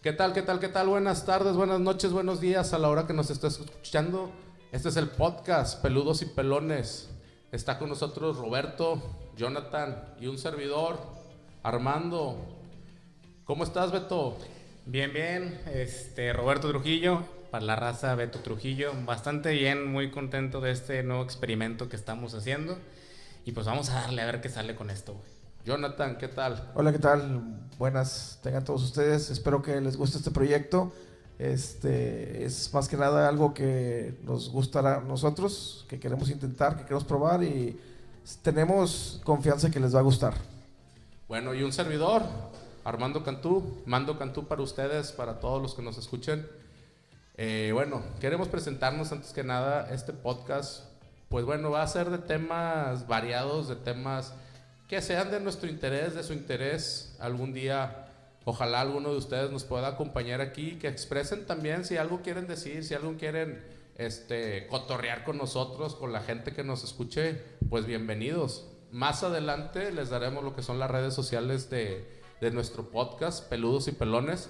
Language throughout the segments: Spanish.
¿Qué tal, qué tal, qué tal? Buenas tardes, buenas noches, buenos días a la hora que nos estés escuchando. Este es el podcast Peludos y Pelones. Está con nosotros Roberto, Jonathan y un servidor, Armando. ¿Cómo estás, Beto? Bien, bien. Este, Roberto Trujillo, para la raza Beto Trujillo. Bastante bien, muy contento de este nuevo experimento que estamos haciendo. Y pues vamos a darle a ver qué sale con esto, güey. Jonathan, ¿qué tal? Hola, ¿qué tal? Buenas tengan todos ustedes. Espero que les guste este proyecto. Este es más que nada algo que nos gustará a nosotros, que queremos intentar, que queremos probar y tenemos confianza que les va a gustar. Bueno, y un servidor, Armando Cantú, mando Cantú para ustedes, para todos los que nos escuchen. Eh, bueno, queremos presentarnos antes que nada este podcast. Pues bueno, va a ser de temas variados, de temas que sean de nuestro interés, de su interés. Algún día, ojalá alguno de ustedes nos pueda acompañar aquí, que expresen también si algo quieren decir, si algo quieren este, cotorrear con nosotros, con la gente que nos escuche, pues bienvenidos. Más adelante les daremos lo que son las redes sociales de, de nuestro podcast, Peludos y Pelones.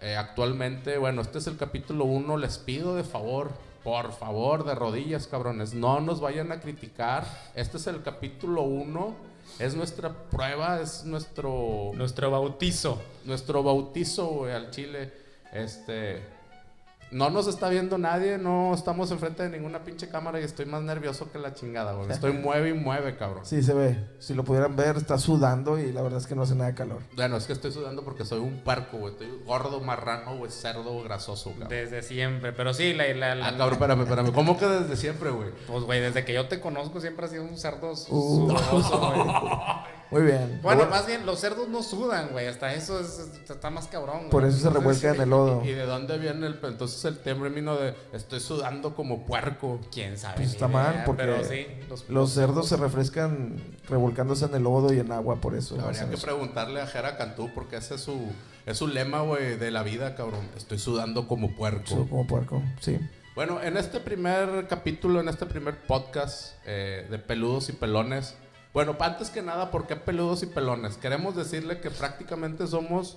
Eh, actualmente, bueno, este es el capítulo 1, les pido de favor, por favor, de rodillas, cabrones, no nos vayan a criticar. Este es el capítulo 1 es nuestra prueba, es nuestro... Nuestro bautizo. Nuestro bautizo, güey, al chile. Este... No nos está viendo nadie, no estamos enfrente de ninguna pinche cámara y estoy más nervioso que la chingada, güey. Estoy mueve y mueve, cabrón. Sí, se ve. Si lo pudieran ver, está sudando y la verdad es que no hace nada de calor. Bueno, es que estoy sudando porque soy un parco, güey. Estoy gordo, marrano, güey, cerdo, grasoso, cabrón. Desde siempre, pero sí, la... la, la ah, cabrón, espérame, espérame. ¿Cómo que desde siempre, güey? Pues, güey, desde que yo te conozco siempre has sido un cerdo uh. sudoso, güey. Muy bien. Bueno, más bien, los cerdos no sudan, güey. Hasta eso está más cabrón. Por eso se revuelca en el lodo. ¿Y, de dónde viene el, entonces el término de estoy sudando como puerco? ¿Quién sabe? Pues está mal, porque los, cerdos se refrescan revolcándose en el lodo y en agua, por eso. Habría que preguntarle a Jera Cantú, porque ese es su, es su lema, güey, de la vida, cabrón. Estoy sudando como puerco. como puerco, sí. Bueno, en este primer capítulo, en este primer podcast eh, de peludos y pelones, bueno, antes que nada, ¿por qué peludos y pelones? Queremos decirle que prácticamente somos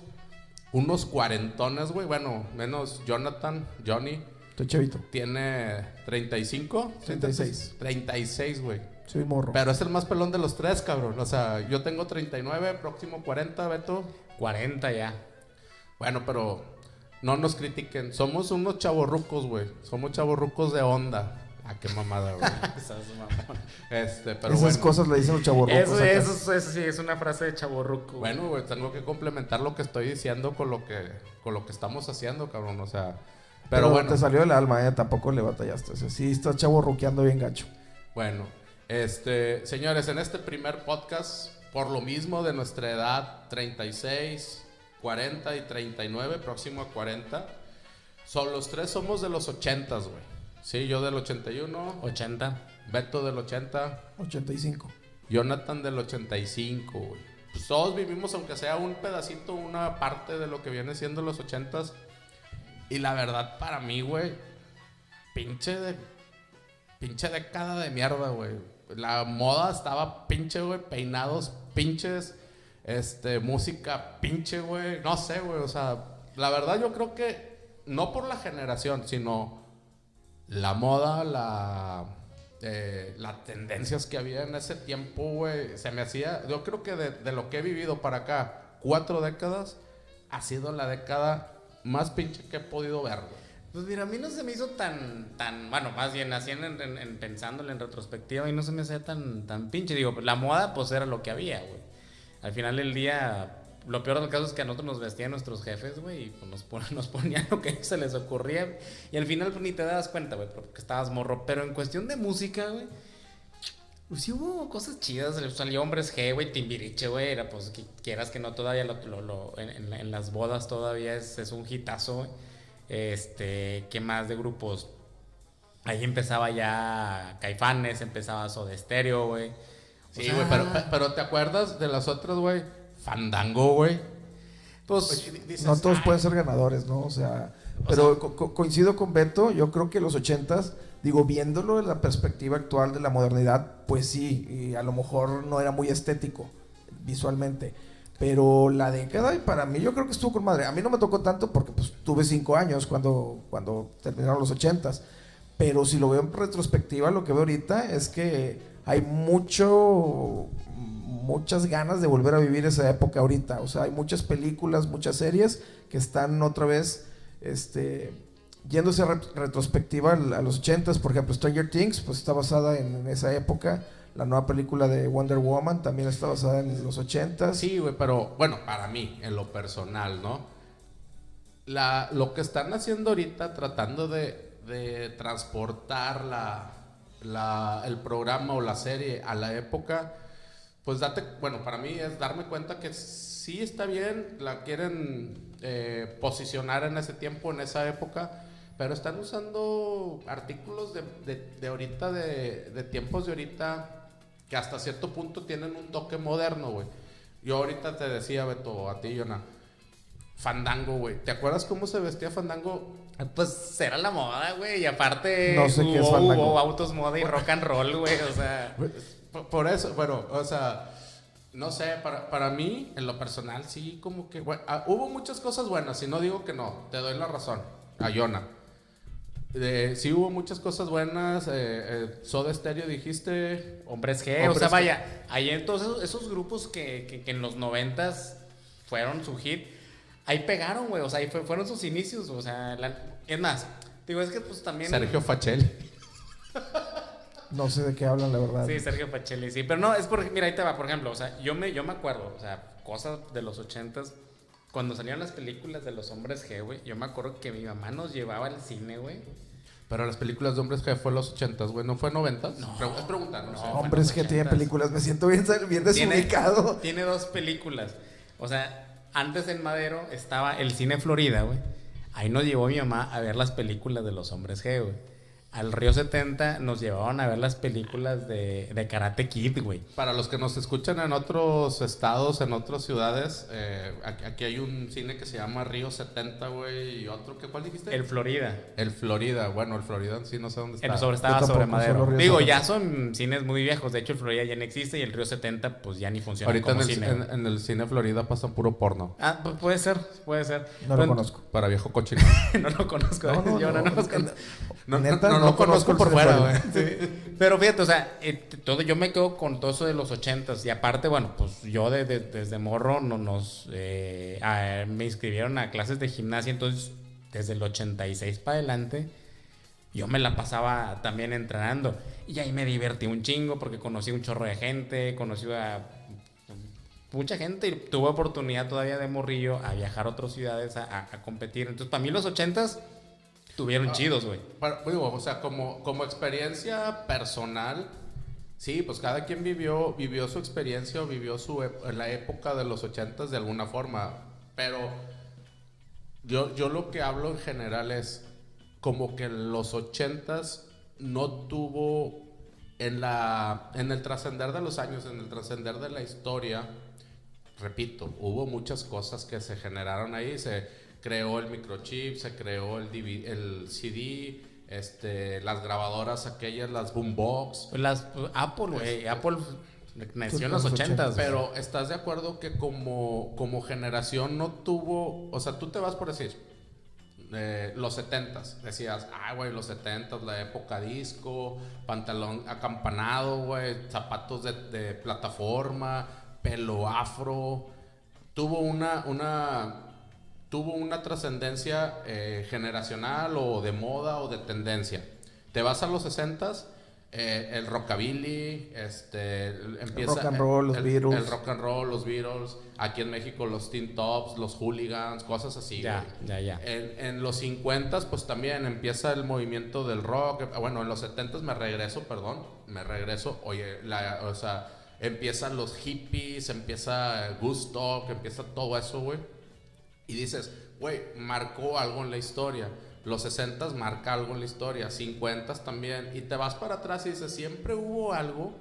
unos cuarentones, güey. Bueno, menos Jonathan, Johnny. Estoy chavito. Tiene 35. 36. 36, güey. Soy morro. Pero es el más pelón de los tres, cabrón. O sea, yo tengo 39, próximo 40, Beto. 40 ya. Bueno, pero no nos critiquen. Somos unos chavorrucos, güey. Somos chavorrucos de onda. Ah, qué mamada, güey. este, pero Esas cosas le dicen los chavorrucos. Eso, eso, eso, sí, es una frase de chavorruco. Bueno, güey, tengo que complementar lo que estoy diciendo con lo que, con lo que estamos haciendo, cabrón. O sea, pero, bueno. Te salió el alma, ¿eh? Tampoco le batallaste. O sea, sí, estás chavorruqueando bien gacho. Bueno, este, señores, en este primer podcast, por lo mismo de nuestra edad, 36, 40 y 39, próximo a 40, son los tres somos de los 80, güey. Sí, yo del 81. 80. Beto del 80. 85. Jonathan del 85, güey. Pues todos vivimos, aunque sea un pedacito, una parte de lo que viene siendo los 80s. Y la verdad, para mí, güey, pinche de. Pinche década de mierda, güey. La moda estaba pinche, güey. Peinados pinches. Este, música pinche, güey. No sé, güey. O sea, la verdad, yo creo que. No por la generación, sino la moda, la, eh, las tendencias que había en ese tiempo, güey, se me hacía, yo creo que de, lo que he vivido para acá, cuatro décadas, ha sido la década más pinche que he podido ver, Pues mira, a mí no se me hizo tan, tan, bueno, más bien así en, en, pensándolo en retrospectiva y no se me hacía tan, tan pinche. Digo, la moda pues era lo que había, güey. Al final del día, lo peor del caso es que a nosotros nos vestían nuestros jefes, güey, y pues nos, nos ponían lo que se les ocurría. Y al final pues, ni te das cuenta, güey, porque estabas morro. Pero en cuestión de música, güey, pues sí hubo cosas chidas. Salió Hombres G, güey, Timbiriche, güey. Era pues, que quieras que no, todavía en, las bodas todavía es, un hitazo, güey. Este, ¿qué más de grupos? Ahí empezaba ya Caifanes, empezaba Soda Stereo, güey. Sí, güey, pero ¿te acuerdas de las otras, güey? Fandango, güey. Pues, no todos pueden ser ganadores, ¿no? O sea, pero coincido con Beto, yo creo que los ochentas, digo, viéndolo en la perspectiva actual de la modernidad, pues sí, y a lo mejor no era muy estético visualmente. Pero la década, y para mí yo creo que estuvo con madre. A mí no me tocó tanto porque pues tuve cinco años cuando, cuando terminaron los ochentas. Pero si lo veo en retrospectiva, lo que veo ahorita es que hay mucho, muchas ganas de volver a vivir esa época ahorita. O sea, hay muchas películas, muchas series que están otra vez, este, yéndose a retrospectiva a los ochentas. Por ejemplo, Stranger Things, pues está basada en, en esa época. La nueva película de Wonder Woman también está basada en los 80 Sí, güey, pero bueno, para mí, en lo personal, ¿no? La, lo que están haciendo ahorita, tratando de, de transportar la, la, el programa o la serie a la época, pues date, bueno, para mí es darme cuenta que sí está bien, la quieren eh, posicionar en ese tiempo, en esa época, pero están usando artículos de, de, de ahorita, de, de tiempos de ahorita, que hasta cierto punto tienen un toque moderno, güey. Yo ahorita te decía, Beto, a ti, Yona, Fandango, güey. ¿Te acuerdas cómo se vestía Fandango? Pues era la moda, güey. Y aparte no sé hubo, qué es Fandango. hubo autos moda y rock and roll, güey. O sea, Por, por eso, bueno, o sea, no sé, para, para mí, en lo personal, sí, como que, bueno, ah, hubo muchas cosas buenas, y no digo que no, te doy la razón, a Yona. Eh, sí hubo muchas cosas buenas, eh, eh, Soda Stereo dijiste, hombres G. o Hombres sea, G. vaya, ahí entonces esos grupos que, que, que en los noventas fueron su hit, ahí pegaron, güey. O sea, ahí fue- fueron sus inicios. O sea, la- es más, digo, es que pues también. Sergio Fachel. No sé de qué hablan, la verdad. Sí, Sergio Pacelli, sí. Pero no, es porque, mira, ahí te va, por ejemplo, o sea, yo me, yo me acuerdo, o sea, cosas de los ochentas, cuando salían las películas de los hombres G, güey, yo me acuerdo que mi mamá nos llevaba al cine, güey. Pero las películas de hombres que fue los 80, güey, ¿no fue 90? No. es preguntar, no, sé. Hombres que tienen películas, me siento bien, bien desubicado. Tiene, tiene dos películas. O sea, antes en Madero estaba el cine Florida, güey. Ahí nos llevó mi mamá a ver las películas de los hombres G, güey. Al Río 70 nos llevaban a ver las películas de, de Karate Kid, güey. Para los que nos escuchan en otros estados, en otras ciudades, eh, aquí, hay un cine que se llama Río 70, güey, y otro, ¿qué, ¿cuál dijiste? El Florida. El Florida, bueno, el Florida en sí no sé dónde está. El sobre estaba sobre Madero. Digo, 70. ya son cines muy viejos. De hecho, el Florida ya no existe y el Río 70 pues ya ni funciona Ahorita en como el, cine. en, en el cine Florida pasan puro porno. Ah, pu- puede ser, puede ser. No Pero- lo conozco. Para viejo cochino. no lo conozco. No, no, yo no, no, no, no no conozco por fuera, güey. Pero fíjate, o sea, eh, todo, yo me quedo con todo eso de los ochentas. Y aparte, bueno, pues yo de- de- desde morro no, nos eh, a- me inscribieron a clases de gimnasia. Entonces, desde el 86 para adelante, yo me la pasaba también entrenando. Y ahí me divertí un chingo porque conocí un chorro de gente, conocí a mucha gente y tuve oportunidad todavía de morrillo a viajar a otras ciudades a, a- a competir. Entonces, para mí los ochentas tuvieron chidos, güey. O sea, como, como experiencia personal, sí, pues cada quien vivió, vivió su experiencia o vivió su ep- la época de los ochentas de alguna forma. Pero yo, yo lo que hablo en general es como que los ochentas no tuvo en la en el trascender de los años, en el trascender de la historia, repito, hubo muchas cosas que se generaron ahí, se creó el microchip, se creó el, DV el CD, este, las grabadoras aquellas, las boombox, Pues Las pues, Apple, güey. Apple nació en Los 80 ochentas. pero ¿estás de acuerdo que como, como generación no tuvo, o sea, tú te vas por decir, eh, los 70s, decías, ah, güey, los 70s, la época disco, pantalón acampanado, güey, zapatos de, de plataforma, pelo afro, tuvo una, una, tuvo una trascendencia eh, generacional o de moda o de tendencia. Te vas a los 60s, eh, el rockabilly, este, el- empieza rock and roll, los el- Beatles. el rock and roll, los Beatles, aquí en México los Teen Tops, los Hooligans, cosas así. Ya, ya, ya. En, en los 50 pues también empieza el movimiento del rock. Eh, Bueno, en los 70 me regreso, perdón, me regreso. Oye, la, o sea, empiezan los hippies, empieza Gusto, que empieza todo eso, güey. Y dices, güey, marcó algo en la historia. Los 60 marca algo en la historia, 50 también. Y te vas para atrás y dices, siempre hubo algo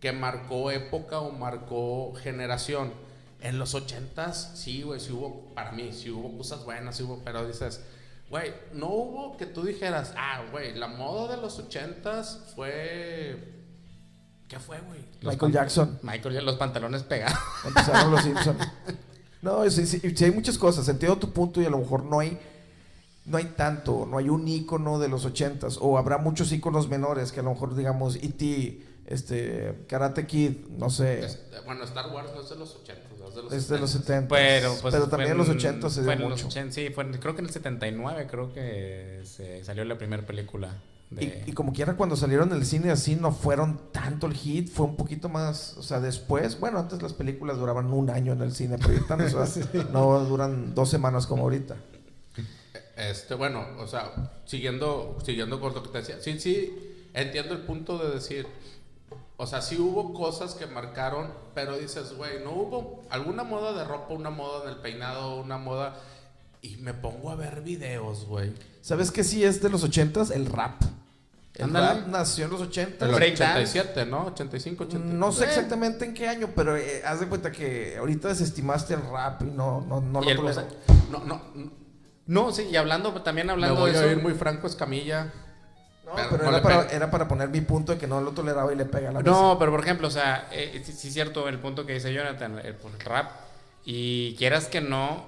que marcó época o marcó generación. En los 80 sí, güey, sí hubo, para mí, sí hubo cosas buenas, sí hubo, pero dices, güey, no hubo que tú dijeras, ah, güey, la moda de los 80 fue. ¿Qué fue, güey? Michael Jackson. Michael, los pantalones pegados. Empezaron los Simpsons. No, sí, sí, sí hay muchas cosas. Entiendo tu punto y a lo mejor no hay no hay tanto, no hay un icono de los ochentas, o habrá muchos iconos menores que a lo mejor digamos E.T., este, Karate Kid, no sé. Este, bueno, Star Wars no es de los 80, es de los Es de los 70. Pero, pues, pero también en los fue 80 se dio los mucho. 80, sí, fue en- creo que en el 79 creo que se salió la primera película. De... Y, y como quiera, cuando salieron del cine así, no fueron tanto el hit, fue un poquito más, o sea, después, bueno, antes las películas duraban un año en el cine proyectándose, ¿verdad? no duran dos semanas como ahorita. Este, bueno, o sea, siguiendo, siguiendo con lo que te decía, sí, sí, entiendo el punto de decir, o sea, sí hubo cosas que marcaron, pero dices, güey, no hubo alguna moda de ropa, una moda en el peinado, una moda, y me pongo a ver videos, güey. ¿Sabes qué sí es de los ochentas? El rap. El rap nació en los ochentas. El breakdance. 87, ¿no? 85, 80. No sé Eh. exactamente en qué año, pero eh, haz de cuenta que ahorita desestimaste el rap y no, no, no Y lo tolero. No, no, no, No, sí, y hablando, también me hablando voy de a eso. ir muy franco, Escamilla. No, pero pero, no era, para, pega. era para poner mi punto de que no lo toleraba y le pega a la mesa. No, pero por ejemplo, o sea, eh, sí, sí es cierto el punto que dice Jonathan, el, el rap. Y quieras que no,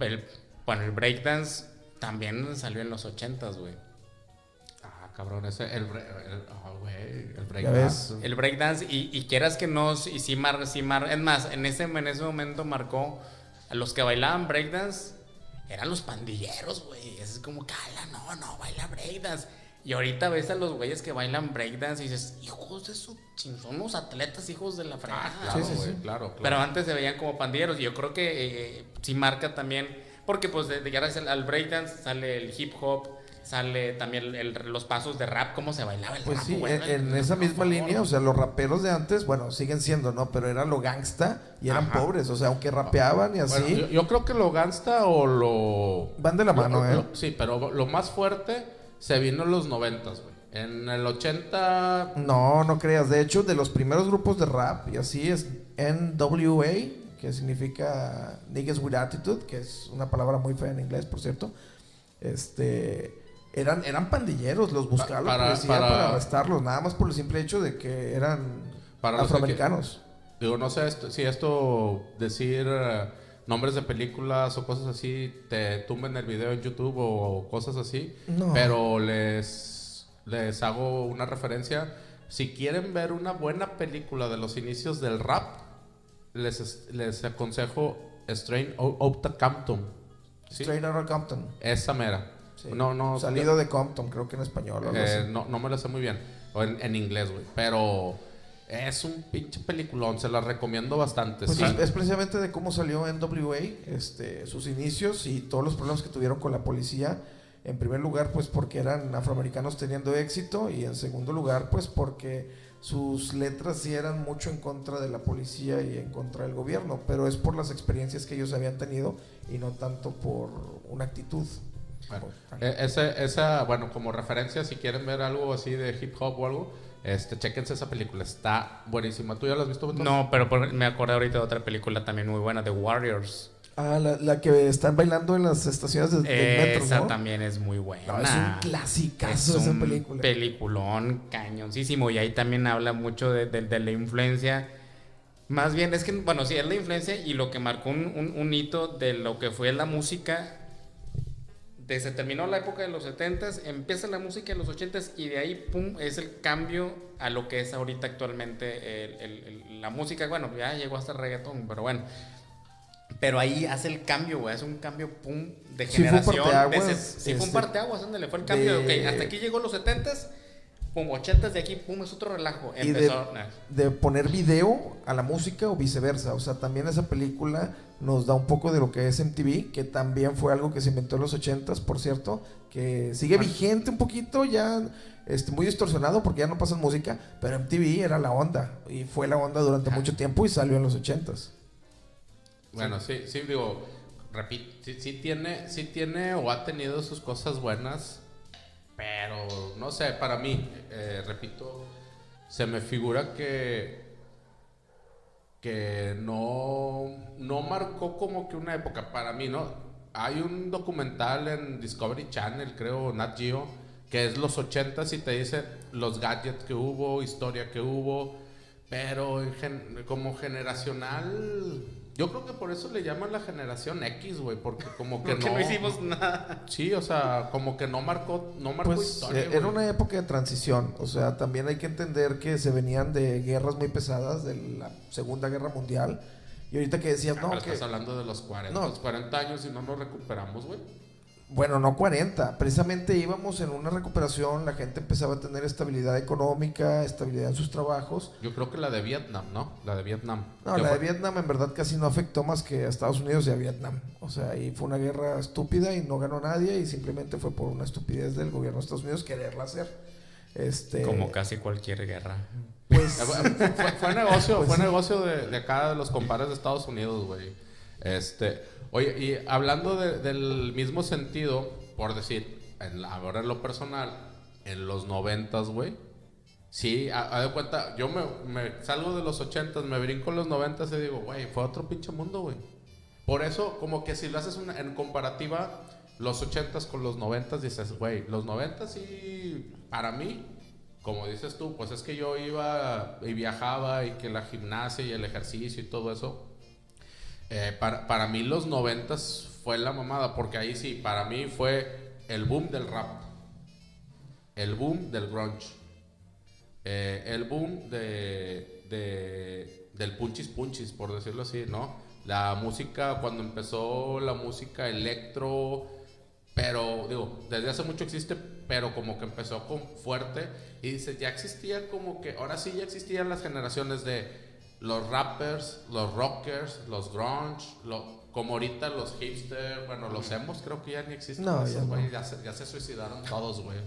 el, bueno, el breakdance también salió en los 80s, güey. Ah, cabrón, ese, el, ah, el break Ya ves. dance. El breakdance, y, y quieras que no, y sí, mar, sí mar- es más, en ese, en ese momento marcó a los que bailaban breakdance, eran los pandilleros, güey. Es como, cala, no, no, baila breakdance. Y ahorita ves a los güeyes que bailan breakdance y dices, hijos de su ching, son unos atletas, hijos de la fregada. Ah, claro, Sí, sí, claro, claro. Pero antes se veían como pandilleros y yo creo que eh, sí marca también, porque pues de, de gracias al breakdance sale el hip hop, sale también el- los pasos de rap, cómo se bailaba el Pues rap. sí, en, en esa misma favor. línea, o sea, los raperos de antes, bueno, siguen siendo, ¿no? Pero era lo gangsta y eran Ajá. pobres, o sea, aunque rapeaban y así, Bueno, yo, yo creo que lo gangsta o lo... van de la mano, lo- ¿eh? lo- sí, pero lo más fuerte se vino en los noventas, güey. En el 80... No, no creas. De hecho, de los primeros grupos de rap, y así es NWA, que significa Niggas with Attitude, que es una palabra muy fea en inglés, por cierto. Este. Eran, eran pandilleros, los buscaba la para- policía para- para, arrestarlos, nada más por el simple hecho de que eran Para los que- afroamericanos. Digo, no sé esto- si esto decir eh, nombres de películas o cosas así te tumben el video en YouTube o cosas así. No. Pero les, les hago una referencia. Si quieren ver una buena película de los inicios del rap, les, les aconsejo Strain Outta Compton. ¿Sí? Straight Outta Compton. Esa mera. Sí. No, no. Salido de Compton, creo que en español. o algo Eh, así. no, no me lo sé muy bien. O en, en inglés, güey. Pero es un pinche peliculón. Se la recomiendo bastante. Pues sí. es, es precisamente de cómo salió NWA, este, sus inicios y todos los problemas que tuvieron con la policía. En primer lugar, pues porque eran afroamericanos teniendo éxito y en segundo lugar, pues porque sus letras sí eran mucho en contra de la policía y en contra del gobierno, pero es por las experiencias que ellos habían tenido y no tanto por una actitud. Bueno, ese- esa, bueno, como referencia, si quieren ver algo así de hip hop o algo, este, chéquense esa película. Está buenísima. ¿Tú ya la has visto, Beto? No, pero por- me acordé ahorita de otra película también muy buena, The Warriors. Ah, la, la que están bailando en las estaciones de, del metro, Esa ¿no? también es muy buena. No, es un clasicazo Es esa un película. peliculón cañoncísimo. Y ahí también habla mucho de, de- de la influencia. Más bien, es que, bueno, sí, es la influencia y lo que marcó un, un- un hito de lo que fue la música. De, se terminó la época de los 70s, empieza la música de los 80s y de ahí, pum, es el cambio a lo que es ahorita actualmente el- el- el- la música. Bueno, ya llegó hasta el reggaetón, pero bueno. Pero ahí hace el cambio, güey. Es un cambio, pum, de Sí, fue generación. de parteaguas, se- sí, fue un este, parteaguas, ándale, fue el cambio. de- ok, hasta aquí llegó los 70s, pum, 80s de aquí, pum, es otro relajo. y de, Empezó. de poner video a la música o viceversa. O sea, también esa película nos da un poco de lo que es MTV, que también fue algo que se inventó en los 80s, por cierto, que sigue vigente un poquito, ya este, muy distorsionado porque ya no pasan música, pero MTV era la onda y fue la onda durante mucho tiempo y salió en los 80s. Bueno, sí, sí, digo, repito, sí, sí tiene, sí tiene o ha tenido sus cosas buenas, pero no sé, para mí, eh, repito, se me figura que que no, no marcó como que una época para mí, ¿no? Hay un documental en Discovery Channel, creo, Nat Geo, que es los 80s y te dice los gadgets que hubo, historia que hubo, pero como generacional Yo creo que por eso le llaman la generación X, güey, porque como que Porque no... no hicimos nada. Sí, o sea, como que no marcó, no marcó Pues historia, eh, era una época de transición, o sea, también hay que entender que se venían de guerras muy pesadas, de la Segunda Guerra Mundial, y ahorita que decías, Ah, no, pero que... estás hablando de los 40, No. los 40 años y no nos recuperamos, güey. Bueno, no 40. Precisamente íbamos en una recuperación, la gente empezaba a tener estabilidad económica, estabilidad en sus trabajos. Yo creo que la de Vietnam, ¿no? La de Vietnam. No, la de Vietnam en verdad casi no afectó más que a Estados Unidos y a Vietnam. O sea, ahí fue una guerra estúpida y no ganó nadie y simplemente fue por una estupidez del gobierno de Estados Unidos quererla hacer. Este, Como casi cualquier guerra. pues, fue, fue- fue negocio, Pues fue sí. negocio de, de acá de los compadres de Estados Unidos, güey. Este, oye, y hablando de- del mismo sentido, por decir, en ahora en lo personal, en los noventas, güey. Sí, a, de cuenta, yo me, salgo de los ochentas, me brinco en los noventas y digo, güey, fue otro pinche mundo, güey. Por eso, como que si lo haces en comparativa, los ochentas con los noventas, dices, güey, los noventas sí, para mí, como dices tú, pues es que yo iba y viajaba y que la gimnasia y el ejercicio y todo eso. Eh, para, para mí los noventas fue la mamada, porque ahí sí, para mí fue el boom del rap, el boom del grunge, eh, el boom de, de- del punchis punchis, por decirlo así, ¿no? La música, cuando empezó la música electro, pero digo, desde hace mucho existe, pero como que empezó con fuerte y dice, ya existía como que, ahora sí ya existían las generaciones de los rappers, los rockers, los grunge, lo- como ahorita los hipster, bueno, los emos creo que ya ni existen. No, esos, ya no. güey, ya, se, ya se suicidaron todos, güey.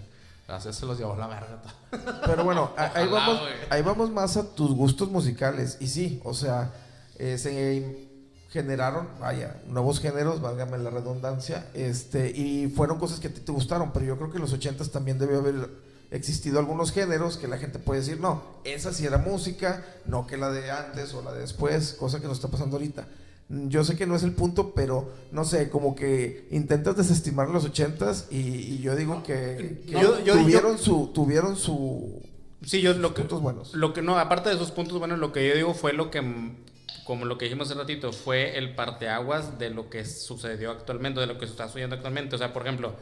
Así se los llevó la verga. Pero bueno, ahí, vamos, ahí vamos más a tus gustos musicales. Y sí, o sea, eh, se generaron, vaya, nuevos géneros, válgame la redundancia, este, y fueron cosas que a ti te gustaron, pero yo creo que en los ochentas también debió haber existido algunos géneros que la gente puede decir, no, esa sí era música, no que la de antes o la de después, cosa que nos está pasando ahorita. Mm, Yo sé que no es el punto, pero no sé, como que intentas desestimar los ochentas y, y yo digo que, que Yo- yo- tuvieron su tuvieron su Sí, yo lo que, puntos buenos. lo que no, aparte de esos puntos buenos, lo que yo digo fue lo que, mm, como lo que dijimos hace ratito, fue el parteaguas de lo que sucedió actualmente, de lo que está sucediendo actualmente. O sea, por ejemplo,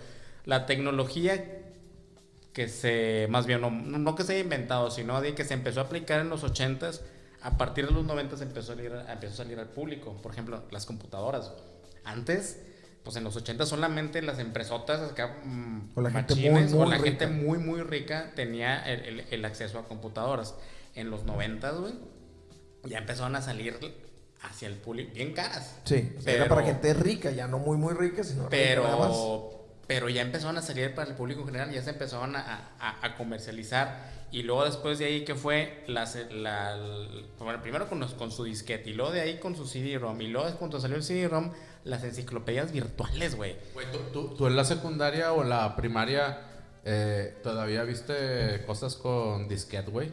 la tecnología que se, más bien, no, no que se haya inventado, sino de que se empezó a aplicar en los 80s, a partir de los 90s empezó a salir, empezó a salir al público. Por ejemplo, las computadoras. Antes, pues en los 80 solamente las empresotas acá, O la gente machines, muy, o muy la gente muy, muy rica tenía el, el- el acceso a computadoras. En los 90, güey, ya empezaron a salir hacia el público bien caras. Sí, Pero- era para gente rica, ya no muy muy rica, sino rica nada más. Pero, ya empezaron a salir para el público en general, ya se empezaron a, a- comercializar. Y luego después de ahí que fue, la, bueno, primero con, los- con su disquete, y luego de ahí con su CD-ROM, y luego cuando salió el CD-ROM, las enciclopedias virtuales, güey. Güey, ¿tú, tú, tú en la secundaria o la primaria eh, todavía viste cosas con disquete, güey?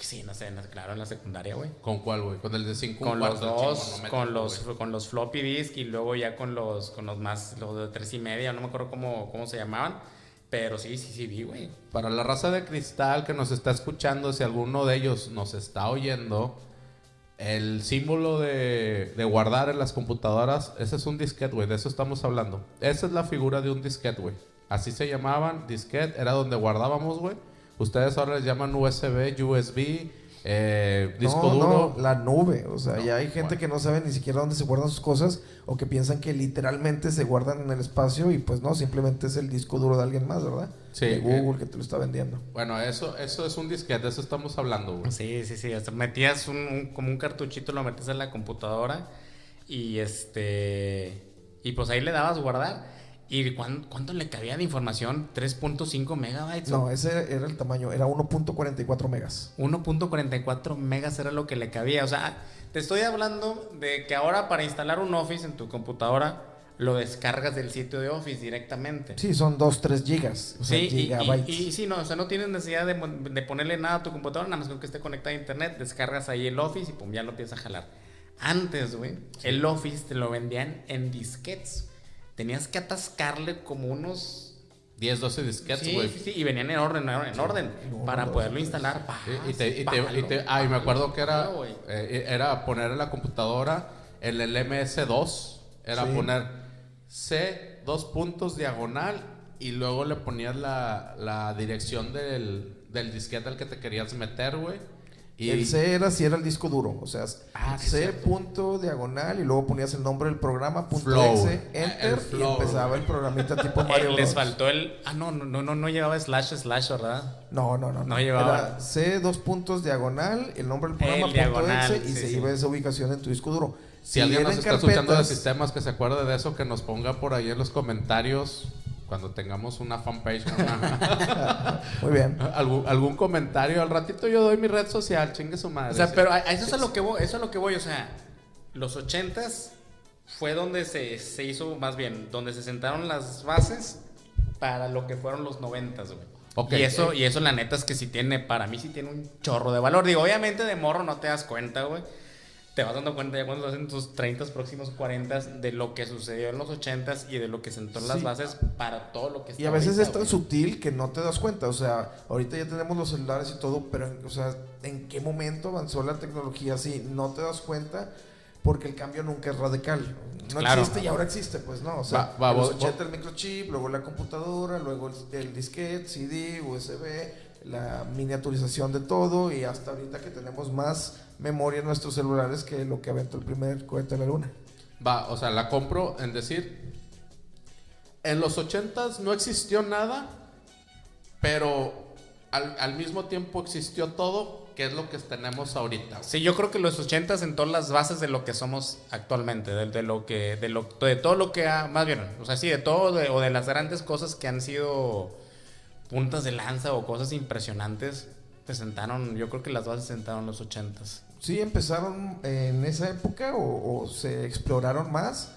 Sí, no sé, claro, en la secundaria, güey. ¿Con cuál, güey? Con el de 5 Con los dos, con los, con los floppy disk y luego ya con los, con los más, los de tres y media, no me acuerdo cómo, cómo se llamaban. Pero sí, sí, sí, vi, güey. Para la raza de cristal que nos está escuchando, si alguno de ellos nos está oyendo, el símbolo de, de guardar en las computadoras, ese es un disquete, güey. De eso estamos hablando. Esa es la figura de un disquete, güey. Así se llamaban, disquete, era donde guardábamos, güey. Ustedes ahora les llaman USB, USB, eh, disco no, duro. no, la nube. O sea, No, ya hay gente bueno. que no sabe ni siquiera dónde se guardan sus cosas o que piensan que literalmente se guardan en el espacio y pues no, simplemente es el disco duro de alguien más, ¿verdad? Sí, De eh. Google que te lo está vendiendo. Bueno, eso, eso es un disquete, de eso estamos hablando, güey. Sí, sí, sí. Hasta metías un, un- como un cartuchito, lo metías en la computadora y este. Y pues ahí le dabas guardar. ¿Y cuán- cuánto le cabía de información? 3.5 megabytes. No, ese era el tamaño, era 1.44 megas. 1.44 megas era lo que le cabía. O sea, te estoy hablando de que ahora para instalar un Office en tu computadora lo descargas del sitio de Office directamente. Sí, son 2, 3 gigas. O sea, Sí, y, y, gigabytes. y sí, no, o sea, no tienes necesidad de ponerle nada a tu computadora, nada más con que esté conectada a internet, descargas ahí el Office y pum, ya lo empiezas a jalar. Antes, güey, el Office te lo vendían en disquets. Tenías que atascarle como unos... 10, 12 disquetes, sí, güey. sí, sí, y venían en orden, en orden, para poderlo instalar. Y- y te, y te- Bájalo, y te- ah, y me acuerdo que era, bájalo, güey. eh, era poner en la computadora el MS2 era Sí. poner C, dos puntos diagonal y luego le ponías la, la dirección del, del disquete al que te querías meter, güey. Y El C era si era el disco duro, o sea, Ah, C punto diagonal y luego ponías el nombre del programa, punto exe, güey. enter y empezaba el programita tipo Mario les Bros. faltó el. Ah, no, no, no, no, llevaba slash slash, ¿verdad? No, no, no. No llevaba. Era C dos puntos diagonal, el nombre del programa, El punto diagonal, exe y sí, se sí. iba a esa ubicación en tu disco duro. si alguien nos está escuchando de carpetas- sistemas que se acuerde de eso, que nos ponga por ahí en los comentarios cuando tengamos una fanpage. una- Muy bien. algún, algún comentario. Al ratito yo doy mi red social, chingue su madre. O sea, Sí. pero a, a eso es a lo que voy, eso es a lo que voy, o sea, los ochentas fue donde se, se hizo, más bien, donde se sentaron las bases para lo que fueron los noventas, güey. Ok. Y eso, y eso la neta es que sí tiene, para mí sí tiene un chorro de valor. Digo, obviamente de morro no te das cuenta, güey. Te vas dando cuenta ya cuando estás en tus 30 próximos 40 de lo que sucedió en los 80s y de lo que sentó las Sí. bases para todo lo que está Y a veces ahorita, es tan güey. sutil que no te das cuenta. O sea, ahorita ya tenemos los celulares y todo, pero, o sea, ¿en qué momento avanzó la tecnología así? No te das cuenta porque el cambio nunca es radical. No Claro. existe y ahora existe, pues no. O sea, Va- va, en los vos- 80 el microchip, luego la computadora, luego el, el disquete, CD, USB, la miniaturización de todo y hasta ahorita que tenemos más memoria en nuestros celulares que lo que aventó el primer cohete a la luna. Va, o sea, la compro en decir. En los 80s no existió nada, pero al, al mismo tiempo existió todo, que es lo que tenemos ahorita. Sí, yo creo que los 80 sentó las bases de lo que somos actualmente, de, de lo que, de lo, de todo lo que ha, más bien, o sea, sí, de todo, de- o de las grandes cosas que han sido puntas de lanza o cosas impresionantes, se sentaron, yo creo que las bases se sentaron los 80 Sí, empezaron en esa época o, o se exploraron más,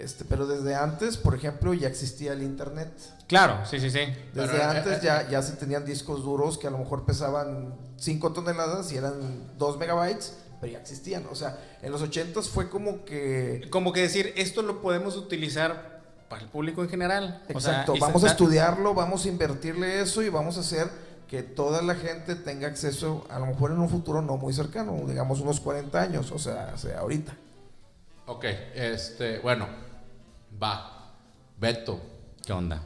este, pero desde antes, por ejemplo, ya existía el internet. Claro, sí, sí, sí. Desde Pero, eh, antes eh, ya, ya se tenían discos duros que a lo mejor pesaban 5 toneladas y eran 2 megabytes, pero ya existían. O sea, en los 80s fue como que... Como que decir, esto lo podemos utilizar para el público en general. O sea, Exacto, vamos a estudiarlo, vamos a invertirle eso y vamos a hacer que toda la gente tenga acceso, a lo mejor en un futuro no muy cercano, digamos unos 40 años, o sea, sea ahorita. Ok, este, bueno, va. Beto, ¿Qué onda?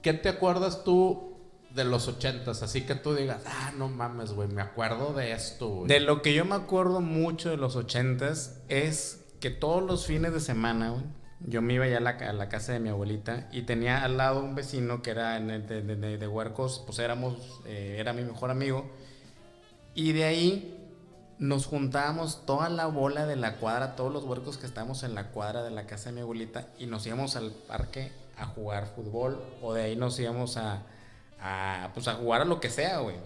¿qué te acuerdas tú de los 80s? Así que tú digas, ah, no mames, güey, me acuerdo de esto, güey. De lo que yo me acuerdo mucho de los ochentas es que todos los fines de semana, güey, yo me iba ya a la, casa de mi abuelita y tenía al lado un vecino que era de, de- pues éramos, eh, era mi mejor amigo. Y de ahí nos juntábamos toda la bola de la cuadra, todos los huercos que estábamos en la cuadra de la casa de mi abuelita y nos íbamos al parque a jugar fútbol o de ahí nos íbamos a, a, pues a jugar a lo que sea, güey.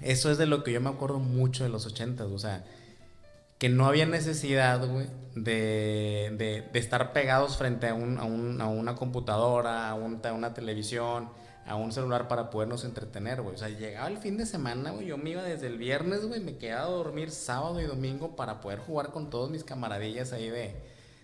Eso es de lo que yo me acuerdo mucho de los ochentas, o sea, que no había necesidad, güey, de, de- de estar pegados frente a, un- a un- a una computadora, a, un- a una televisión, a un celular para podernos entretener, güey. O sea, llegaba el fin de semana, güey, yo me iba desde el viernes, güey, me quedaba a dormir sábado y domingo para poder jugar con todos mis camaradillas ahí de,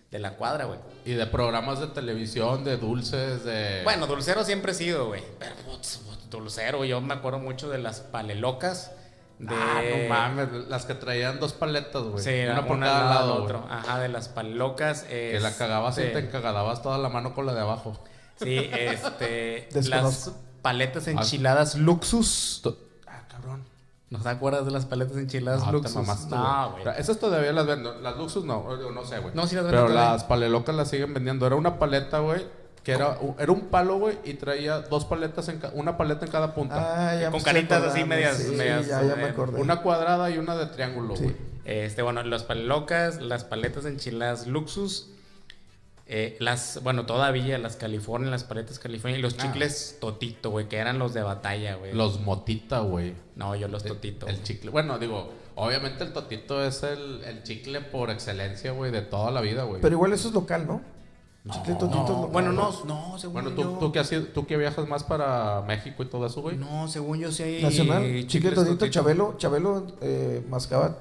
de la cuadra, güey. Y de programas de televisión, de dulces, de... Bueno, dulcero siempre he sido, güey. Pero putz, putz, dulcero, yo me acuerdo mucho de las palelocas. De... Ah, no mames, las que traían dos paletas, güey. Sí, una por una cada lado lado, otro. Ajá, de las palelocas. Que la cagabas y este, te encagadabas toda la mano con la de abajo. Sí, este. las paletas enchiladas Luxus. Ah, cabrón. ¿No te acuerdas de las paletas enchiladas No, te Luxus? mamaste, no, güey. Esas todavía las venden. Las Luxus no, no sé, güey. No, sí las venden Pero todavía. las palelocas las siguen vendiendo. Era una paleta, güey, que era, era un palo, güey, y traía dos paletas, en ca- una paleta en cada punta. Ah, ya Con caritas así medias- sí, medias, ya, ya eh, me acordé. Una cuadrada y una de triángulo, Sí. güey. Este, bueno, las palelocas, las paletas enchiladas Luxus. eh, las, bueno, todavía las California, las paletas California y los Ah. chicles Totito, güey, que eran los de batalla, güey. Los motita, güey. No, yo los El- Totito. El, chicle. Bueno, digo, obviamente el totito es el, el chicle por excelencia, güey, de toda la vida, güey. Pero igual eso es local, ¿no? Chicle Totito es No, local. bueno, no, no, según Bueno, tú, yo. tú, que has ido- tú que viajas más para México y todo eso, güey. No, según yo sí hay. Nacional, chicle Totito, Totito. Chabelo, Chabelo eh, mascaba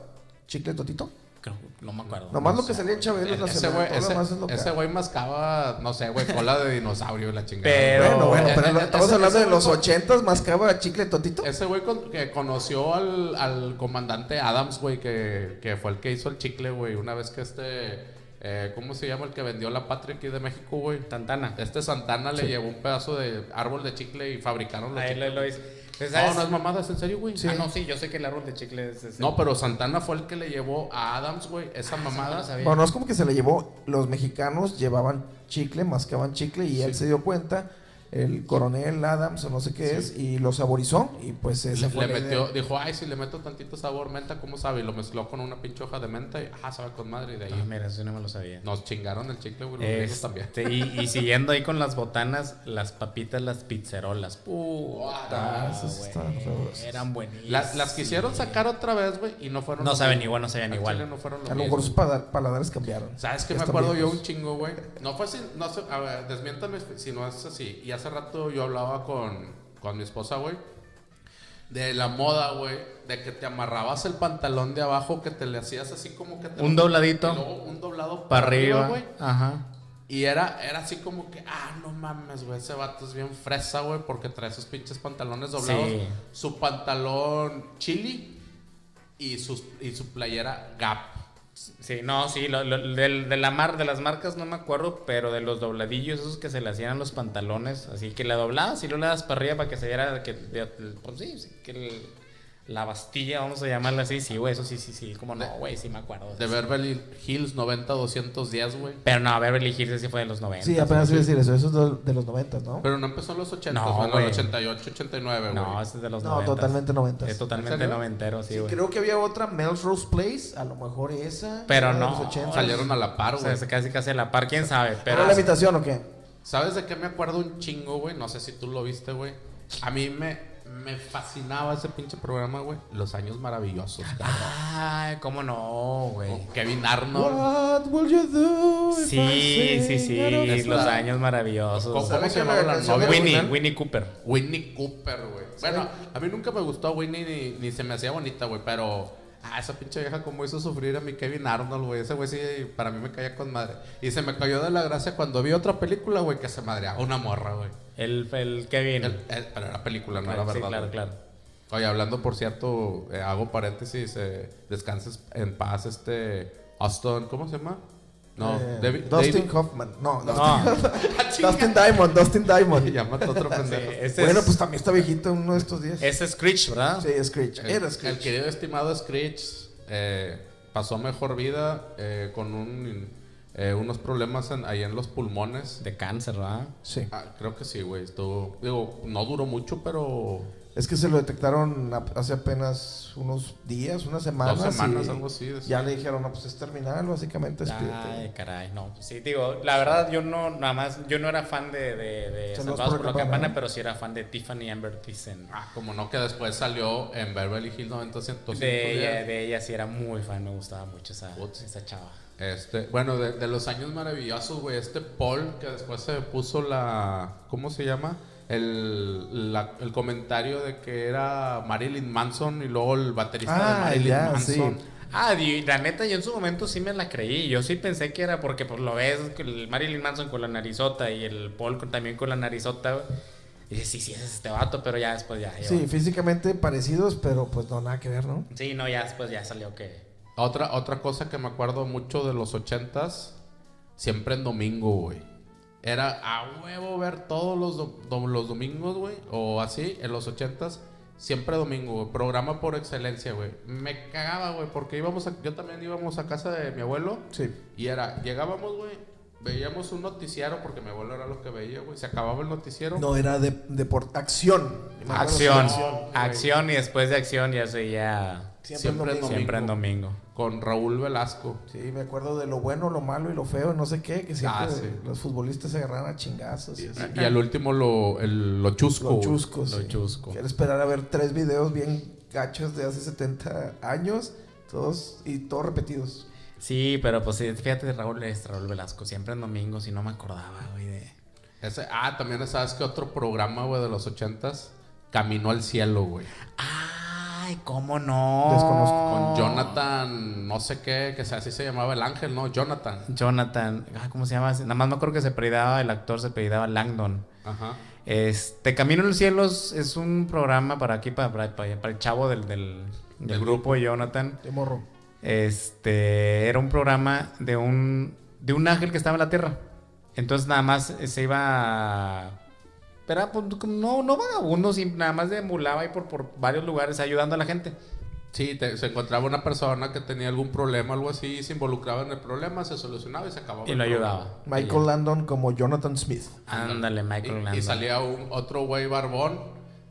chicle Totito. Creo, no me acuerdo. Nomás No lo que salía en Chabelo es Ese nacional. güey, ese, local. ese güey mascaba, no sé, güey, cola de dinosaurio y la chingada. Pero- Bueno, bueno, pero no- estamos ese- hablando ese de los güey- ochentas, mascaba chicle totito. Ese güey con- que conoció al, al comandante Adams, güey, que, que fue el que hizo el chicle, güey, una vez que este, eh, ¿cómo se llama el que vendió la patria aquí de México, güey? Tantana. Este Santana le llevó un pedazo de árbol de chicle y fabricaron los Ahí chicles. lo, lo hice. Pues, No, no es mamada, es en serio, güey. Ah, no, sí, yo sé que el árbol de chicle es. No, pero Santana fue el que le llevó a Adams, güey, esa Ah, no mamada. Bueno, no es como que se le llevó, los mexicanos llevaban chicle, mascaban chicle y él Sí. se dio cuenta, el coronel Adams o no sé qué es, y lo saborizó y pues esa fue le metió, idea. dijo, ay, si le meto tantito sabor menta, ¿cómo sabe? Y lo mezcló con una pinche hoja de menta y, ah, sabe con madre. Y de ahí Ah, mira, eso no me lo sabía. nos chingaron el chicle, güey, los Este, también. y, y siguiendo ahí con las botanas, las papitas, las pizzerolas. Puta, güey. Eran buenísimas. Las, las quisieron sacar otra vez, güey, y no fueron No saben igual, no saben Al igual. no fueron lo A lo mejor sus paladares cambiaron. ¿Sabes qué Ya me acuerdo yo viejos. un chingo, güey? No fue así, no sé, a ver, desmiéntame si no es así. Y hace rato yo hablaba con, con mi esposa, güey, de la moda, güey, de que te amarrabas el pantalón de abajo, que te le hacías así como que te Un lo- dobladito. y luego un doblado Para arriba. güey. Ajá. Y era, era así como que, ah, no mames, güey, ese vato es bien fresa, güey, porque trae esos pinches pantalones doblados. Sí. Su pantalón chili y, sus, y su playera Gap. Sí, no, sí, lo- lo- del- de, la mar, de las marcas no me acuerdo, pero de los dobladillos esos que se le hacían los pantalones, así que la doblabas y luego le das para arriba para que se viera que, pues sí, que el- la bastilla, vamos a llamarla así, sí, güey, eso sí, sí, sí, como no, güey, sí me acuerdo. De Beverly Hills 90-210, güey. Pero no, Beverly Hills sí fue de los 90. Sí, apenas iba a decir eso, eso es de, de los noventas, ¿no? Pero no empezó en los 80, No, no, en güey. los 88, 89, güey. No, ese es de los No, 90. totalmente noventas. Es totalmente noventero, sí, Sí, güey. creo que había otra, Melrose Place, a lo mejor esa. Pero de no, los 80s. Salieron a la par, o sea, güey. casi casi a la par, quién sabe, ¿Era pero la imitación o qué? ¿Sabes de qué me acuerdo un chingo, güey? No sé si tú lo viste, güey. A mí me, me fascinaba ese pinche programa, güey. Los años maravillosos, cabrón. Ay, cómo no, güey. Kevin Arnold. What will you do if Sí, I sí, sí, Esta- los años maravillosos. ¿Cómo, ¿Sabe cómo se llamaba la novia? Winnie? Winnie Cooper. Winnie Cooper, güey. Bueno, a mí nunca me gustó Winnie ni, ni se me hacía bonita, güey, pero... Ah, esa pinche vieja como hizo sufrir a mi Kevin Arnold, güey. Ese güey sí, para mí me caía con madre. Y se me cayó de la gracia cuando vi otra película, güey, que se madreaba una morra, güey. El, el Kevin. El- el- Pero era película, no era sí, verdad. claro, güey. claro. Oye, hablando, por cierto, eh, hago paréntesis, eh, descanses en paz este Austin, ¿cómo se llama? No, Eh, David, Dustin David- Hoffman. No, No, Dustin Diamond, Dustin Diamond. Llámate a otro sí, pendejo. ese bueno, es, pues también está viejito uno de estos días. ese es Screech, ¿verdad? Sí, Screech. El, Era el Screech. querido estimado Screech eh, pasó mejor vida eh, con un, eh, unos problemas en- ahí en los pulmones. De cáncer, ¿verdad? Sí. Ah, creo que sí, güey. Estuvo, digo, no duró mucho, pero Es que se lo detectaron hace apenas unos días, unas semanas. dos semanas, y algo así. Ya le dijeron, no, pues es terminal, básicamente. Ay, despídete. caray, no. pues Sí, digo, la verdad, yo no, nada más, yo no era fan de, de, de Salvados por por la Campana. Pero sí era fan de Tiffany Amber Thiessen. Ah, como no, que después salió en Beverly Hills 90210. De ella, de ella sí era muy fan, me gustaba mucho esa, esa chava. Este, bueno, de, de los años maravillosos, güey, este Paul que después se puso la, ¿cómo se llama? El, la- el comentario de que era Marilyn Manson y luego el baterista de Ah, Marilyn ya, Manson. sí. Ah, di- la neta, yo en su momento sí me la creí. Yo sí pensé que era porque pues lo ves, el Marilyn Manson con la narizota y el Paul con- también con la narizota. Y dije, sí, sí, ese es este vato, pero ya después ya. yo- Sí, físicamente parecidos, pero pues no, nada que ver, ¿no? Sí, no, ya después ya salió que. Otra, otra cosa que me acuerdo mucho de los ochentas, siempre en domingo, güey. Era a huevo ver todos los, do- do- los domingos, güey, o así, en los ochentas, siempre domingo, güey. Programa por excelencia, güey. Me cagaba, güey, porque íbamos a- yo también íbamos a casa de mi abuelo Sí. y era, llegábamos, güey, veíamos un noticiero, porque mi abuelo era lo que veía, güey. Se acababa el noticiero. No, era de, de por acción. Acción. Acción y después de acción ya se ya. Siempre, en domingo. Siempre en domingo. Con Raúl Velasco. Sí, me acuerdo de lo bueno, lo malo y lo feo, no sé qué, que siempre Ah, sí. los futbolistas se agarran a chingazos. Y, así. Y al último lo, el, lo chusco. Lo chusco, Lo chusco. Quiero esperar a ver tres videos bien gachos de hace 70 años, todos y todos repetidos. Sí, pero pues fíjate, Raúl es Raúl Velasco. Siempre en domingo, si no me acordaba, güey, de. Ese, ah, también sabes que otro programa, güey, de los ochentas, Caminó al cielo, güey. Ah, Ay, ¿cómo no? Desconozco. Con Jonathan, no sé qué, que así se llamaba el ángel, ¿no? Jonathan. Jonathan. Ah, ¿Cómo se llama? Nada más me acuerdo que se apellidaba, el actor se apellidaba Langdon. Ajá. Este, Camino a los Cielos es un programa para aquí, para, para, para el chavo del, del, grupo de Jonathan. De morro. Este, era un programa de un, de un ángel que estaba en la tierra. Entonces nada más se iba... Era, pues, no, no vagabundo, nada más deambulaba ahí por, por varios lugares ayudando a la gente. Sí, te- se encontraba una persona que tenía algún problema, algo así, se involucraba en el problema, se solucionaba y se acababa. Y lo ayudaba. Michael Landon como Jonathan Smith. Ándale, Y, Michael y Landon. salía un, otro güey barbón,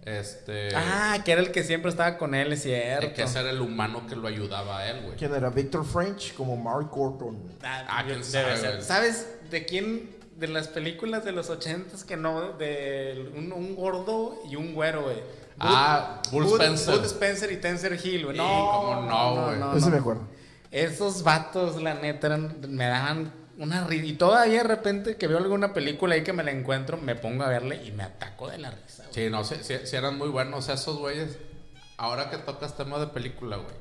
este... Ah, que era el que siempre estaba con él, es cierto. que ese era el humano que lo ayudaba a él, güey. ¿Quién era? Victor French como Mark Gordon. Ah, Ah, quién debe sabe. ¿Sabes de quién? De las películas de los ochentas que no, de un, un gordo y un güero, güey. Ah, Bull Bud- Spencer. Bud Spencer y Tenser Hill, güey. Sí, No, cómo no, güey. Ese no. me acuerdo. Esos vatos, la neta, eran- me daban una risa. Y todavía de repente que veo alguna película ahí que me la encuentro, me pongo a verle y me ataco de la risa, güey. Sí, no, sí, sí- sí eran muy buenos esos güeyes. Ahora que tocas tema de película, güey.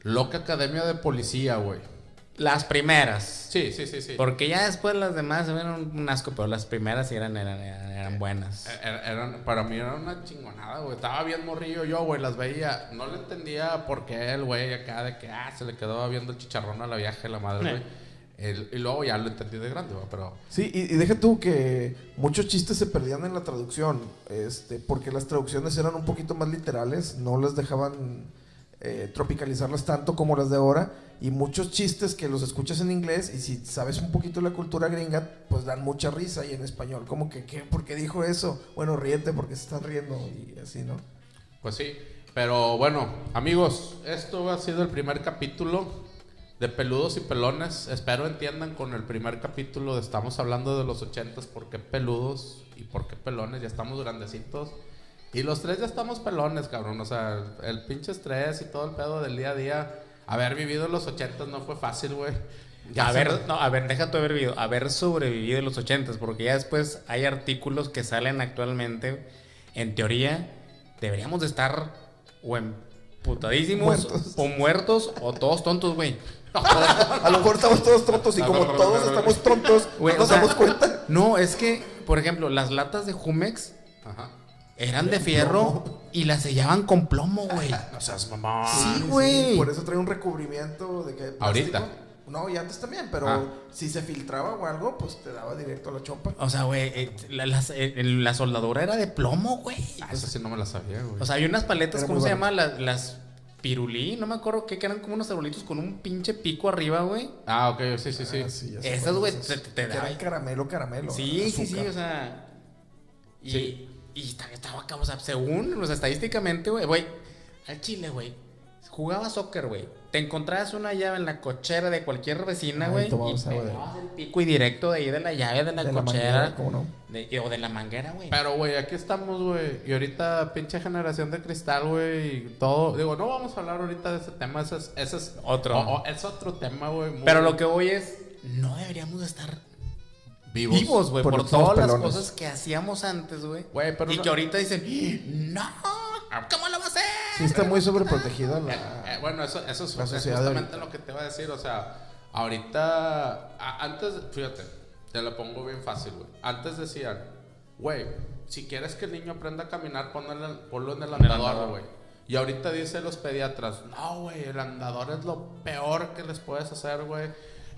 Loca Academia de Policía, güey. Las primeras. Sí, sí, sí, sí. Porque ya después las demás se ven un, asco, pero las primeras sí eran, eran, eran, eran buenas. Er- er- Eran, para mí era una chingonada, güey. Estaba bien morrillo yo, güey. Las veía. No le entendía por qué el güey acá de que, ah, se le quedaba viendo el chicharrón a la viaje la madre, güey. El- y luego ya lo entendí de grande, güey. Pero Sí, y, y deja tú que muchos chistes se perdían en la traducción, este, porque las traducciones eran un poquito más literales, no les dejaban eh, tropicalizarlas tanto como las de ahora, y muchos chistes que los escuchas en inglés, y si sabes un poquito de la cultura gringa, pues dan mucha risa, y en español, como que, ¿qué? ¿Por qué dijo eso? Bueno, ríete porque se están riendo, y así, ¿no? Pues sí, pero bueno, amigos, esto ha sido el primer capítulo de Peludos y Pelones. Espero entiendan con el primer capítulo de estamos hablando de los ochentas, por qué peludos y por qué pelones, ya estamos grandecitos. Y los tres ya estamos pelones, cabrón. O sea, el pinche estrés y todo el pedo del día a día. Haber vivido los ochentas no fue fácil, güey. Ya a se ver, no, a ver, deja tu haber vivido, haber sobrevivido en los ochentas, porque ya después hay artículos que salen actualmente, en teoría, deberíamos de estar o emputadísimos, Muertos. o muertos, o todos tontos, güey. A lo mejor estamos todos tontos, y como todos estamos tontos, Güey, no o nos sea, damos cuenta. No, es que, por ejemplo, las latas de Jumex Ajá. Eran de fierro y las sellaban con plomo, güey. No seas mamón. Sí, güey. Por eso trae un recubrimiento de que plástico. Ahorita. No, y antes también, pero Ah. si se filtraba o algo, pues te daba directo a la chompa. O sea, güey, eh, la, eh, la soldadura era de plomo, güey. Ah, eso sí no me la sabía, güey. O sea, hay unas paletas, Era ¿cómo se bueno. llama? Las, las pirulí, no me acuerdo qué, que eran como unos arbolitos con un pinche pico arriba, güey. ah, ok, sí, sí, sí. Ah, sí, Esas, güey, te- te- te Que da- eran caramelo, caramelo. Sí, sí, sí, o sea. Y, Sí. Y estaba, estaba acá, o sea, según, o sea, estadísticamente, güey, güey, al chile, güey, jugaba soccer, güey. Te encontrabas una llave en la cochera de cualquier vecina, güey, y pegabas el pico y directo de ahí de la llave de la De la cochera. manguera, ¿cómo no? de- o de la manguera, güey. Pero, güey, aquí estamos, güey. Y ahorita, pinche generación de cristal, güey. Y todo. Digo, no vamos a hablar ahorita de ese tema. Ese es, ese es Otro. o- o- es otro tema, güey. Pero lo que voy es, no deberíamos de estar Vivos. vivos, güey, por todas las pelones. cosas que hacíamos antes, güey. Y no- que ahorita dicen, no, ¿cómo lo va a hacer? Sí, está muy sobreprotegida Eh, la. eh, bueno, eso, eso es, justamente lo que te iba a decir. O sea, ahorita. a- antes, fíjate, te lo pongo bien fácil, güey. Antes decían, güey, si quieres que el niño aprenda a caminar, ponlo en el, ponlo en el andador. güey. Y ahorita dicen los pediatras, no, güey, el andador es lo peor que les puedes hacer, güey.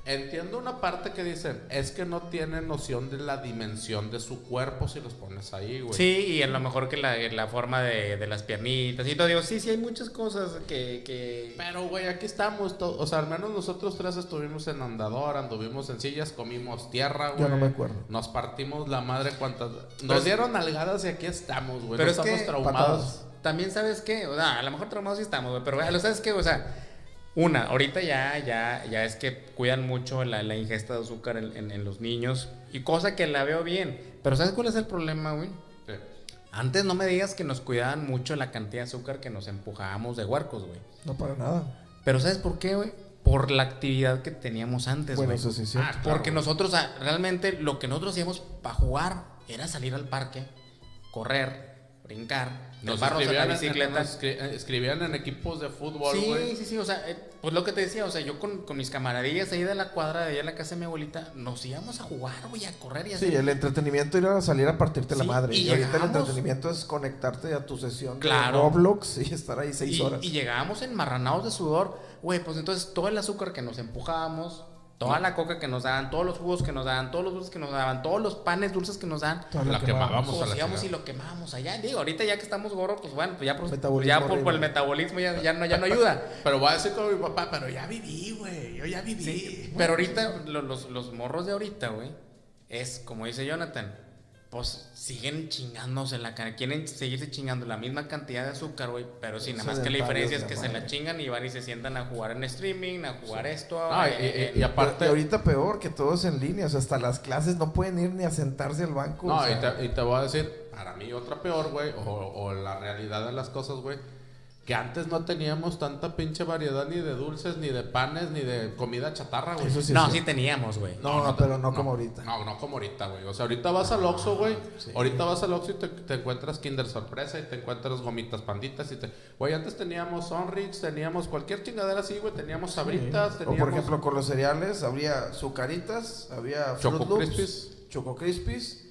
Entiendo una parte que dicen, es que no tienen noción de la dimensión de su cuerpo si los pones ahí, güey. Sí, y a lo mejor que la, la forma de, de las piernitas y todo. Digo, sí, sí, hay muchas cosas que... que... Pero, güey, aquí estamos, to- o sea, al menos nosotros tres estuvimos en andador, anduvimos en sillas, comimos tierra, güey. Yo no me acuerdo. Nos partimos la madre cuantas... Nos dieron nalgadas y aquí estamos, güey. Pero no es estamos que- traumados. Patadas. También sabes qué, o sea, a lo mejor traumados sí estamos, güey, pero güey, lo sabes qué, o sea, una, ahorita ya, ya, ya es que cuidan mucho la, la ingesta de azúcar en, en- en los niños y cosa que la veo bien, pero ¿sabes cuál es el problema, güey? Sí. Antes no me digas que nos cuidaban mucho la cantidad de azúcar que nos empujábamos de huercos, güey. No para nada. Pero ¿sabes por qué, güey? Por la actividad que teníamos antes, Bueno, güey. eso sí, sí. Ah, claro, Porque güey. nosotros, ah, realmente, lo que nosotros hacíamos para jugar era salir al parque, correr, brincar, Nos treparnos en la escribían, en, bicicleta. nos eh, escribían en equipos de fútbol, Sí, güey. sí, sí, o sea, eh, pues lo que te decía, o sea, yo con, con mis camaradillas ahí de la cuadra de allá en la casa de mi abuelita, nos íbamos a jugar, güey, a correr y así. Sí, el entretenimiento era salir a partirte la madre. y Y, ahorita el entretenimiento es conectarte a tu sesión Claro. de Roblox y estar ahí seis y, horas. y llegábamos enmarranados de sudor, güey, pues entonces todo el azúcar que nos empujábamos, toda la coca que nos daban, todos los jugos que nos daban, todos los dulces que nos daban, todos los panes dulces que nos daban, Toda La quemábamos. pues íbamos y lo quemábamos allá. Digo, ahorita ya que estamos gordos, pues bueno, pues ya por, Metabolismo ya por, por el metabolismo ya, ya, no, ya no ayuda. Pero voy a decir como mi papá, pero ya viví, güey. Yo ya viví. Pero ahorita, lo- los, los morros de ahorita, güey, es como dice Jonathan, pues siguen chingándose la cara. Quieren seguirse chingando la misma cantidad de azúcar, güey, pero sí, nada más que la diferencia es que se la chingan y van y se sientan a jugar en streaming, a jugar esto. Ah, y- y- y aparte- Y ahorita peor que todos en línea, o sea, hasta las clases no pueden ir ni a sentarse al banco. No, o y te, y te voy a decir, para mí otra peor, güey, o, o la realidad de las cosas, güey, que antes no teníamos tanta pinche variedad ni de dulces, ni de panes, ni de comida chatarra, güey. Eso sí no, sí teníamos, güey. No, no, pero no, como ahorita. No, no como ahorita, güey. O sea, ahorita vas al Oxxo, güey. sí. Ahorita vas al Oxxo y te, te encuentras Kinder Sorpresa y te encuentras gomitas panditas y te... Güey, antes teníamos Sonrix, teníamos cualquier chingadera así, güey. Teníamos sabritas, O teníamos... por ejemplo, con los cereales había Zucaritas, había Fruit Choco Loops. Choco Crispies.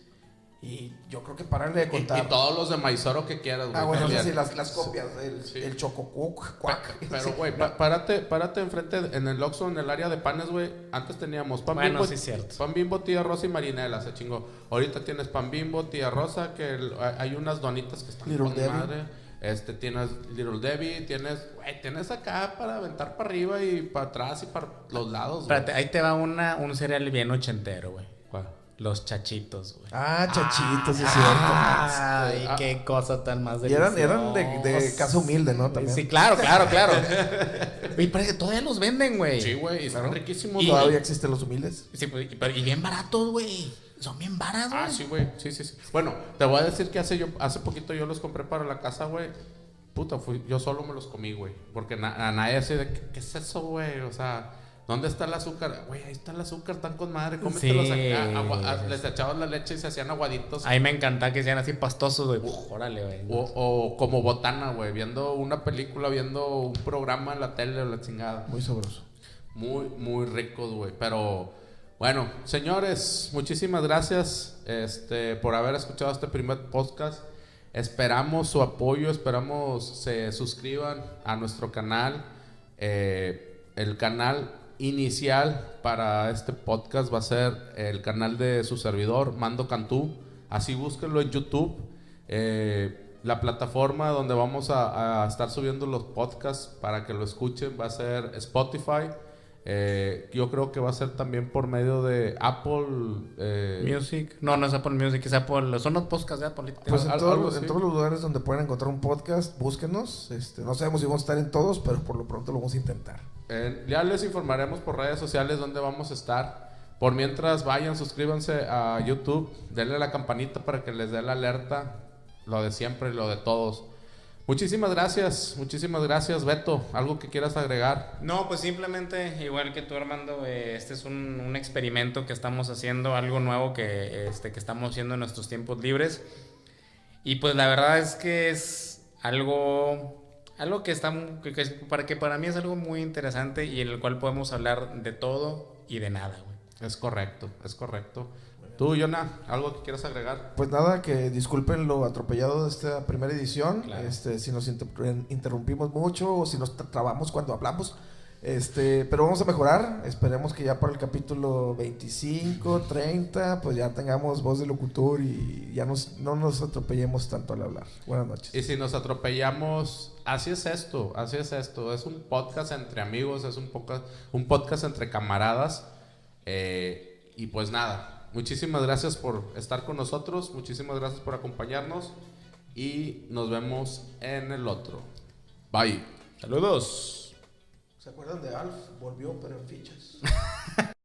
Y yo creo que pararle de y, contar. y todos los de Maizoro que quieras, güey. ah, bueno, sí, las, las copias. El, Sí. el Choco Cuc, Cuac. Pero, Sí. güey, pa- párate, párate enfrente en el Oxxo, en el área de panes, güey. Antes teníamos pan Bueno, bimbo, sí, cierto. pan bimbo, tía rosa y marinela, se chingó. Ahorita tienes pan bimbo, tía rosa, que el- hay- unas donitas que están Little con Debbie. madre. Este, tienes Little Debbie, tienes, güey, tienes acá para aventar para arriba y para atrás y para los lados, güey. Espérate, ahí te va una, un cereal bien ochentero, güey. Los chachitos, güey. Ah, chachitos, sí es Ay, Ah. qué cosa tan más cierto. Y eran, eran de, de deliciosa. casa humilde, ¿no? También. Sí, claro, claro, claro. y parece que todavía los venden, güey. Sí, güey, y están Claro. riquísimos. Y-. Todavía existen los humildes. Sí, pues, y, pero- y bien baratos, güey. Son bien baratos, güey. Ah, sí, güey. Sí, sí, sí. Bueno, te voy a decir que hace yo hace poquito yo los compré para la casa, güey. Puta, fui, yo solo me los comí, güey. Porque na- a nadie así de, ¿qué, qué es eso, güey? O sea, ¿dónde está el azúcar? Güey, ahí está el azúcar, tan con madre. Cómetelos Sí. acá. agua- a- les echabas la leche y se hacían aguaditos. A mí me encanta que sean así pastosos, güey. Órale, güey. O, o como botana, güey. Viendo una película, viendo un programa en la tele o la chingada. Muy sabroso. Muy, muy ricos, güey. Pero bueno, señores, muchísimas gracias este, por haber escuchado este primer podcast. Esperamos su apoyo, esperamos se suscriban a nuestro canal. Eh, el canal inicial para este podcast va a ser el canal de su servidor, Mando Cantú. Así búsquenlo en YouTube. Eh, la plataforma donde vamos a, a estar subiendo los podcasts para que lo escuchen va a ser Spotify. Eh, yo creo que va a ser también por medio de Apple. eh, Music. No, no es Apple Music, es Apple. Son los podcasts de Apple. Pues en, todos algo los- en así. todos los lugares donde puedan encontrar un podcast, búsquenos. Este, no sabemos si vamos a estar en todos, pero por lo pronto lo vamos a intentar. Eh, ya les informaremos por redes sociales dónde vamos a estar. Por mientras vayan, suscríbanse a YouTube, denle la campanita para que les dé la alerta, lo de siempre y lo de todos. Muchísimas gracias, muchísimas gracias Beto. ¿Algo que quieras agregar? No, pues simplemente, igual que tú, Armando, eh, este es un, un experimento que estamos haciendo, algo nuevo que, este, que estamos haciendo en nuestros tiempos libres. Y pues la verdad es que es algo, algo que, está, que, que para, que para mí es algo muy interesante y en el cual podemos hablar de todo y de nada, güey. Es correcto, es correcto. Tú, Yona, ¿algo que quieras agregar? Pues nada, que disculpen lo atropellado de esta primera edición. Claro. Este, si nos inter- interrumpimos mucho o si nos tra- trabamos cuando hablamos. Este, pero vamos a mejorar. Esperemos que ya para el capítulo 25, 30, pues ya tengamos voz de locutor y ya nos, no nos atropellemos tanto al hablar. Buenas noches. Y si nos atropellamos, así es esto, así es esto. Es un podcast entre amigos, es un podcast, un podcast entre camaradas. Eh, y pues nada, muchísimas gracias por estar con nosotros, muchísimas gracias por acompañarnos y nos vemos en el otro. Bye. Saludos. ¿Se acuerdan de Alf? Volvió, pero en fichas.